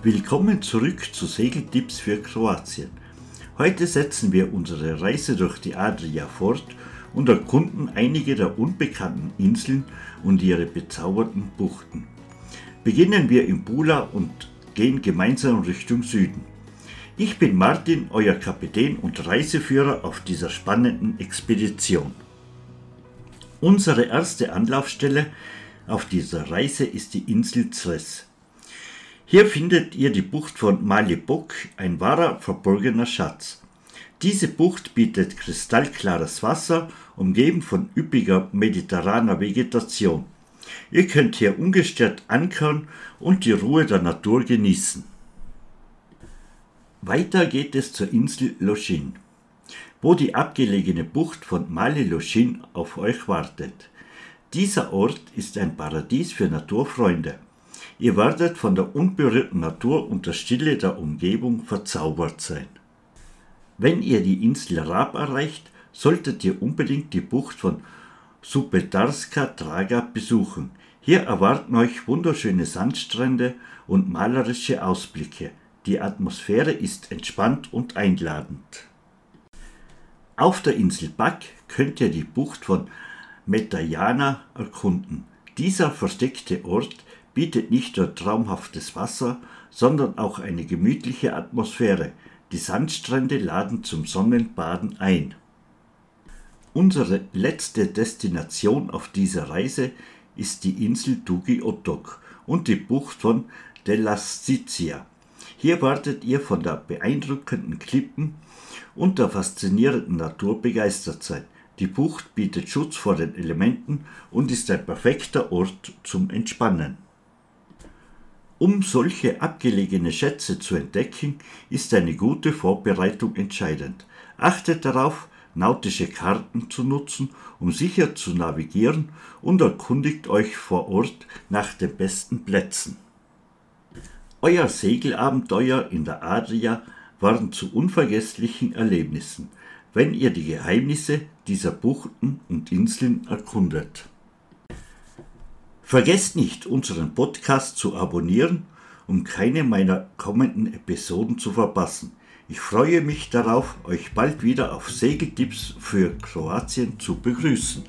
Willkommen zurück zu Segeltipps für Kroatien. Heute setzen wir unsere Reise durch die Adria fort und erkunden einige der unbekannten Inseln und ihre bezaubernden Buchten. Beginnen wir in Bula und gehen gemeinsam Richtung Süden. Ich bin Martin, euer Kapitän und Reiseführer auf dieser spannenden Expedition. Unsere erste Anlaufstelle auf dieser Reise ist die Insel Zres. Hier findet ihr die Bucht von Malibok, ein wahrer verborgener Schatz. Diese Bucht bietet kristallklares Wasser, umgeben von üppiger mediterraner Vegetation. Ihr könnt hier ungestört ankern und die Ruhe der Natur genießen. Weiter geht es zur Insel Lochin, wo die abgelegene Bucht von Mali Lochin auf euch wartet. Dieser Ort ist ein Paradies für Naturfreunde. Ihr werdet von der unberührten Natur und der Stille der Umgebung verzaubert sein. Wenn ihr die Insel Rab erreicht, solltet ihr unbedingt die Bucht von Supetarska Draga besuchen. Hier erwarten euch wunderschöne Sandstrände und malerische Ausblicke. Die Atmosphäre ist entspannt und einladend. Auf der Insel Bak könnt ihr die Bucht von Metajana erkunden. Dieser versteckte Ort bietet nicht nur traumhaftes Wasser, sondern auch eine gemütliche Atmosphäre. Die Sandstrände laden zum Sonnenbaden ein. Unsere letzte Destination auf dieser Reise ist die Insel Dugi Otok und die Bucht von Delasizia. Hier wartet ihr von der beeindruckenden Klippen und der faszinierenden Natur begeistert sein. Die Bucht bietet Schutz vor den Elementen und ist ein perfekter Ort zum Entspannen. Um solche abgelegene Schätze zu entdecken, ist eine gute Vorbereitung entscheidend. Achtet darauf, nautische Karten zu nutzen, um sicher zu navigieren und erkundigt euch vor Ort nach den besten Plätzen. Euer Segelabenteuer in der Adria waren zu unvergesslichen Erlebnissen, wenn ihr die Geheimnisse dieser Buchten und Inseln erkundet. Vergesst nicht, unseren Podcast zu abonnieren, um keine meiner kommenden Episoden zu verpassen. Ich freue mich darauf, euch bald wieder auf Segeltipps für Kroatien zu begrüßen.